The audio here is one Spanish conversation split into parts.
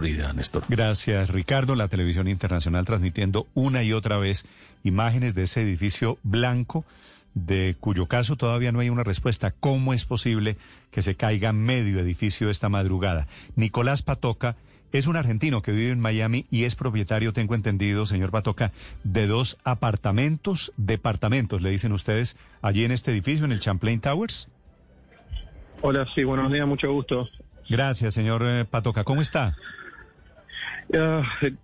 Néstor. Gracias, Ricardo. La televisión internacional transmitiendo una y otra vez imágenes de ese edificio blanco, de cuyo caso todavía no hay una respuesta. ¿Cómo es posible que se caiga medio edificio esta madrugada? Nicolás Patoca es un argentino que vive en Miami y es propietario, tengo entendido, señor Patoca, de dos apartamentos, departamentos, le dicen ustedes, allí en este edificio, en el Champlain Towers. Hola, sí, buenos días, mucho gusto. Gracias, señor eh, Patoca. ¿Cómo está? Ya,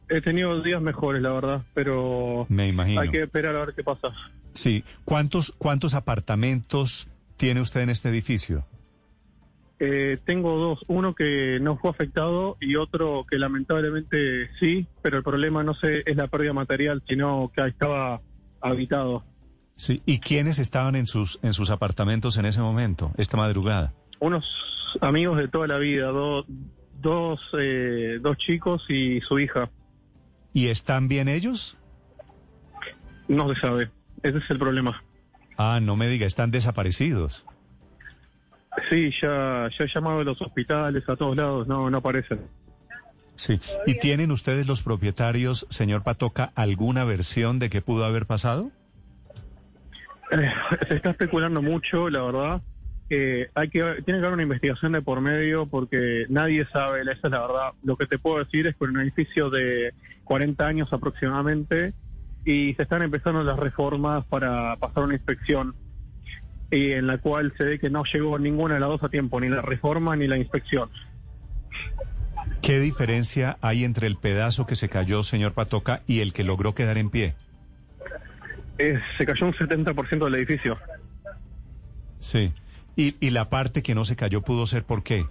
he, tenido días mejores, la verdad, pero Me imagino. hay que esperar a ver qué pasa. Sí. ¿Cuántos, cuántos apartamentos tiene usted en este edificio? Eh, tengo dos, uno que no fue afectado y otro que lamentablemente sí, pero el problema no sé es la pérdida material, sino que estaba habitado. Sí. ¿Y quiénes estaban en sus, en sus apartamentos en ese momento, esta madrugada? Unos amigos de toda la vida, do- dos, eh, dos chicos y su hija. ¿Y están bien ellos? No se sabe, ese es el problema. Ah, no me diga, están desaparecidos. Sí, ya, ya he llamado a los hospitales, a todos lados, no, no aparecen. Sí. ¿Y tienen ustedes los propietarios, señor Patoca, alguna versión de qué pudo haber pasado? Eh, se está especulando mucho, la verdad. Eh, hay que tiene que haber una investigación de por medio porque nadie sabe, esa es la verdad. Lo que te puedo decir es que en un edificio de 40 años aproximadamente y se están empezando las reformas para pasar una inspección y en la cual se ve que no llegó ninguna de las dos a tiempo, ni la reforma ni la inspección. ¿Qué diferencia hay entre el pedazo que se cayó, señor Patoca, y el que logró quedar en pie? Eh, se cayó un 70% del edificio. Sí. ¿Y, y la parte que no se cayó pudo ser por qué?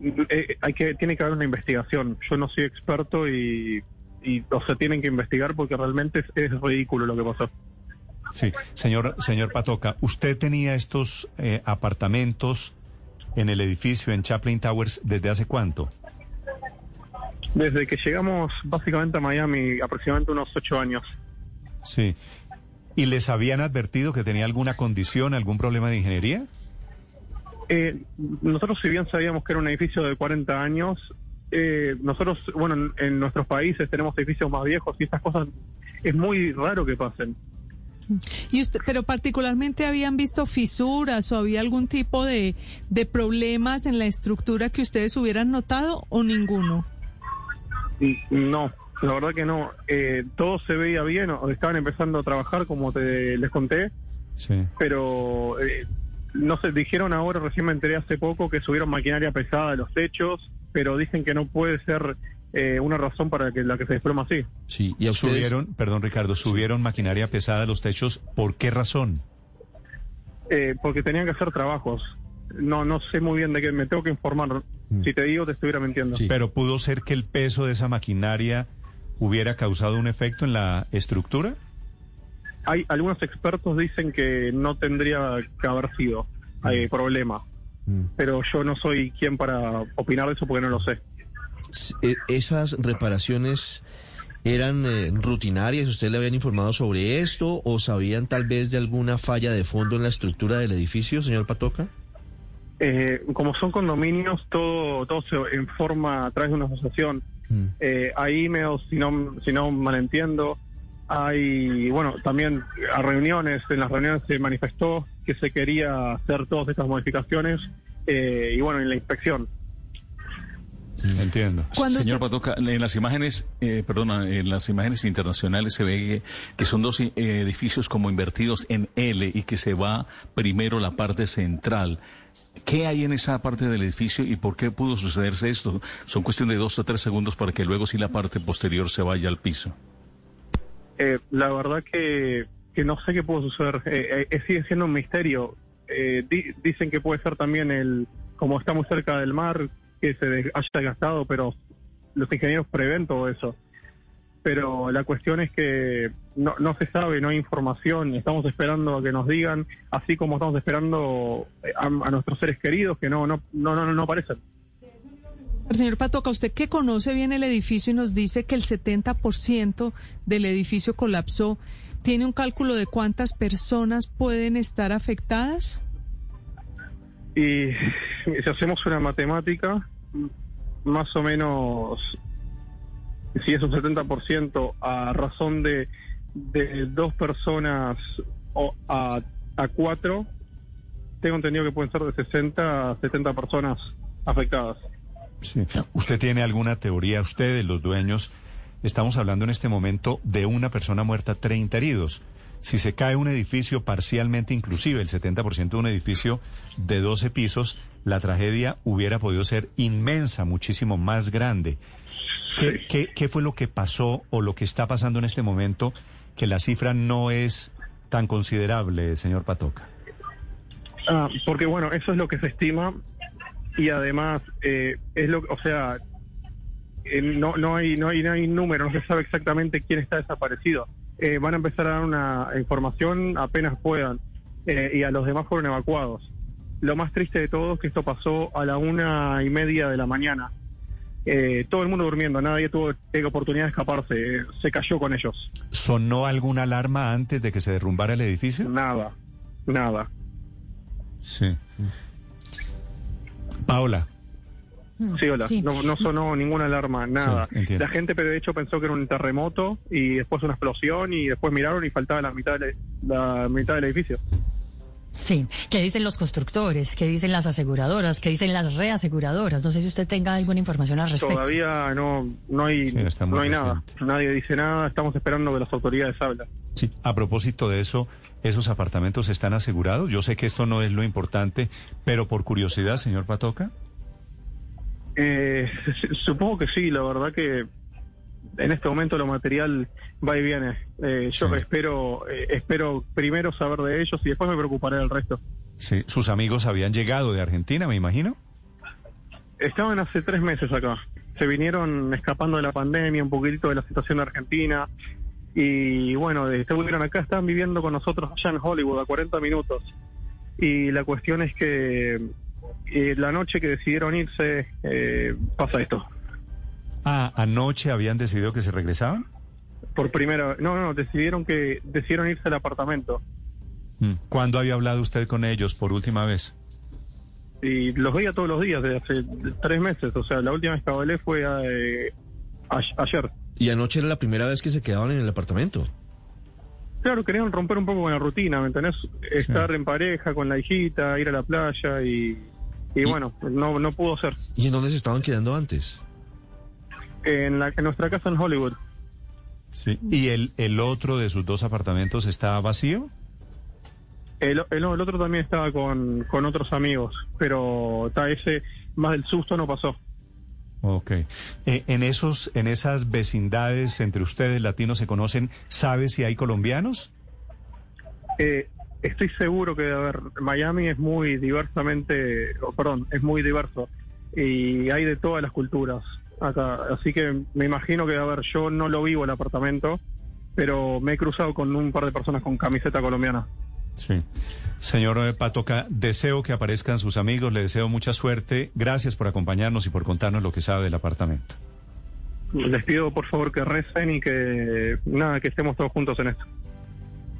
Eh, hay que tiene que haber una investigación. Yo no soy experto y, y o sea, tienen que investigar porque realmente es, es ridículo lo que pasó. Sí. Señor, señor Patoca, ¿usted tenía estos eh, apartamentos en el edificio en Chaplain Towers desde hace cuánto? Desde que llegamos básicamente a Miami, aproximadamente unos ocho años. Sí. ¿Y les habían advertido que tenía alguna condición, algún problema de ingeniería? Eh, nosotros, si bien sabíamos que era un edificio de 40 años, eh, nosotros, bueno, en, en nuestros países tenemos edificios más viejos y estas cosas es muy raro que pasen. Y usted, pero particularmente habían visto fisuras o había algún tipo de, de problemas en la estructura que ustedes hubieran notado o ninguno. Y No, la verdad que no. Eh, todo se veía bien, o estaban empezando a trabajar, como te les conté, Sí. pero eh, no sé, dijeron ahora, recién me enteré hace poco, que subieron maquinaria pesada a los techos, pero dicen que no puede ser eh, una razón para que la que se desploma así. Sí, y ustedes, Subieron, perdón Ricardo, subieron maquinaria pesada a los techos. ¿Por qué razón? Eh, porque tenían que hacer trabajos. No, no sé muy bien de qué, me tengo que informar. Si te digo, te estuviera mintiendo. Sí. Pero pudo ser que el peso de esa maquinaria hubiera causado un efecto en la estructura. Hay algunos expertos dicen que no tendría que haber sido eh, problema, Mm. pero yo no soy quien para opinar de eso porque no lo sé. eh, esas reparaciones eran eh, rutinarias, ¿usted le habían informado sobre esto o sabían tal vez de alguna falla de fondo en la estructura del edificio, señor Patoca? Eh, como son condominios, todo, todo se informa a través de una asociación. Mm. Eh, hay emails, si no, si no malentiendo. Hay, bueno, también a reuniones, en las reuniones se manifestó que se quería hacer todas estas modificaciones eh, y bueno, en la inspección. Entiendo. Cuando Señor usted- Patoca, en las imágenes, eh, perdona, en las imágenes internacionales se ve que, que son dos eh, edificios como invertidos en L y que se va primero la parte central. ¿Qué hay en esa parte del edificio y por qué pudo sucederse esto? Son cuestión de dos o tres segundos para que luego sí la parte posterior se vaya al piso. Eh, la verdad que, que no sé qué pudo suceder. Eh, eh, sigue siendo un misterio. Eh, di- dicen que puede ser también el, como está muy cerca del mar, que se haya gastado, pero los ingenieros prevén todo eso. Pero la cuestión es que no, no se sabe, no hay información, estamos esperando a que nos digan, así como estamos esperando a, a nuestros seres queridos que no, no, no, no, no aparecen. Señor Patoca, usted que conoce bien el edificio y nos dice que el 70% del edificio colapsó, ¿tiene un cálculo de cuántas personas pueden estar afectadas? Y si hacemos una matemática, más o menos, si es un 70% a razón de, de dos personas o a, a cuatro, tengo entendido que pueden ser de 60 a 70 personas afectadas. Sí. ¿Usted tiene alguna teoría, ustedes, los dueños? Estamos hablando en este momento de una persona muerta, 30 heridos. Si se cae un edificio parcialmente, inclusive el 70% de un edificio de 12 pisos, la tragedia hubiera podido ser inmensa, muchísimo más grande. ¿Qué, qué, qué fue lo que pasó o lo que está pasando en este momento que la cifra no es tan considerable, señor Patoca? Ah, porque bueno, eso es lo que se estima y además eh, es lo, o sea, eh, no no hay no hay no hay número, no se sabe exactamente quién está desaparecido. Eh, van a empezar a dar una información apenas puedan eh, y a los demás fueron evacuados. Lo más triste de todo es que esto pasó a la una y media de la mañana. Eh, todo el mundo durmiendo, nadie tuvo eh, oportunidad de escaparse, eh, se cayó con ellos. ¿Sonó alguna alarma antes de que se derrumbara el edificio? Nada, nada. Sí. Paola. Sí, hola. Sí. No, no sonó ninguna alarma, nada. Sí, la gente, pero de hecho pensó que era un terremoto y después una explosión y después miraron y faltaba la mitad del, la mitad del edificio. Sí, ¿qué dicen los constructores? ¿Qué dicen las aseguradoras? ¿Qué dicen las reaseguradoras? No sé si usted tenga alguna información al respecto. Todavía no, no hay, Sí, no hay nada. Nadie dice nada. Estamos esperando que las autoridades hablen. Sí, a propósito de eso, ¿esos apartamentos están asegurados? Yo sé que esto no es lo importante, pero por curiosidad, señor Patoca. Eh, supongo que sí. La verdad que en este momento lo material va y viene. Eh, yo Sí. espero, eh, espero primero saber de ellos y después me preocuparé del resto. Sí, sus amigos habían llegado de Argentina, me imagino. Estaban hace tres meses acá. Se vinieron escapando de la pandemia, un poquitito de la situación de Argentina. Y bueno, estuvieron acá, estaban viviendo con nosotros allá en Hollywood a 40 minutos. Y la cuestión es que eh, la noche que decidieron irse, eh, pasa esto. Ah, anoche habían decidido que se regresaban. Por primera no, no, decidieron que decidieron irse al apartamento. Mm. ¿Cuándo había hablado usted con ellos por última vez? Y los veía todos los días desde hace tres meses. O sea, la última vez que hablé fue eh, a- ayer. Y anoche era la primera vez que se quedaban en el apartamento. Claro, querían romper un poco con la rutina, ¿me entendés? Estar en pareja con la hijita, ir a la playa y, y, Y- bueno, no, no pudo ser. ¿Y en dónde se estaban quedando antes? En, la, en nuestra casa en Hollywood, Sí. ¿Y el, el otro de sus dos apartamentos está vacío? el, el- el otro también estaba con, con otros amigos, pero ta, ese más del susto no pasó. Ok. Eh, en esos, en esas vecindades entre ustedes latinos se conocen, ¿sabe si hay colombianos? Eh, estoy seguro que, a ver, Miami es muy diversamente, oh, perdón, es muy diverso y hay de todas las culturas acá. Así que me imagino que, a ver, yo no lo vivo el apartamento, pero me he cruzado con un par de personas con camiseta colombiana. Sí. Señor eh, Patoca, deseo que aparezcan sus amigos, le deseo mucha suerte. Gracias por acompañarnos y por contarnos lo que sabe del apartamento. Les pido por favor que recen y que nada, que estemos todos juntos en esto.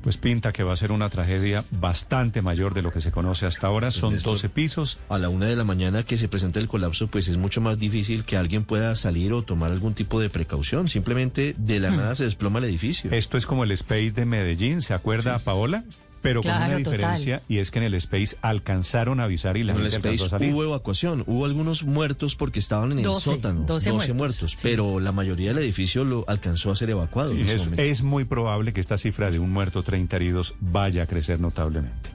Pues pinta que va a ser una tragedia bastante mayor de lo que se conoce hasta ahora. Son Néstor, 12 pisos. A la una de la mañana que se presenta el colapso, pues es mucho más difícil que alguien pueda salir o tomar algún tipo de precaución. Simplemente de la nada se desploma el edificio. Esto es como el Space de Medellín, ¿se acuerda, Paola? Pero con una total. diferencia y es que en el Space alcanzaron a avisar y la En el gente alcanzó a Space salir. hubo evacuación, hubo algunos muertos porque estaban en el 12, sótano, 12 muertos, muertos, sí. pero la mayoría del edificio lo alcanzó a ser evacuado. Sí, en ese es, muy probable que esta cifra de un muerto, 30 heridos, vaya a crecer notablemente.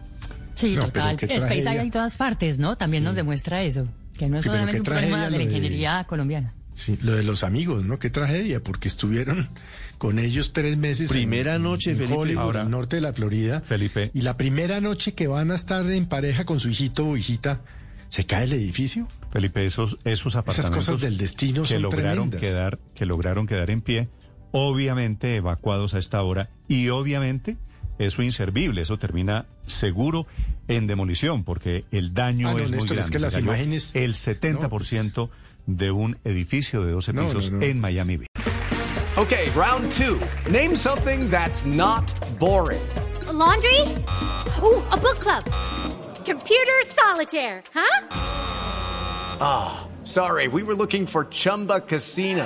Sí, No, total. Space hay en todas partes, ¿no? También nos demuestra eso, que no es solamente un problema de la de- ingeniería colombiana. Sí, lo de los amigos, ¿no? Qué tragedia, porque estuvieron con ellos tres meses. Primera en- noche, en Felipe. Hollywood, Ahora- al norte de la Florida. Felipe. Y la primera noche que van a estar en pareja con su hijito o hijita, ¿se cae el edificio? Felipe, esos, esos apartamentos cosas del destino que son lograron tremendas. quedar, que lograron quedar en pie, obviamente evacuados a esta hora, y obviamente eso inservible, eso termina seguro en demolición, porque el daño Ah, no, es muy Néstor, grande. es que las imágenes- El 70% de un edificio de 12 No, no, pisos no. en Miami Beach. Okay, round two. Name something that's not boring. laundry? Ooh, a book club. Computer solitaire, huh? Ah, sorry, we were looking for Chumba Casino.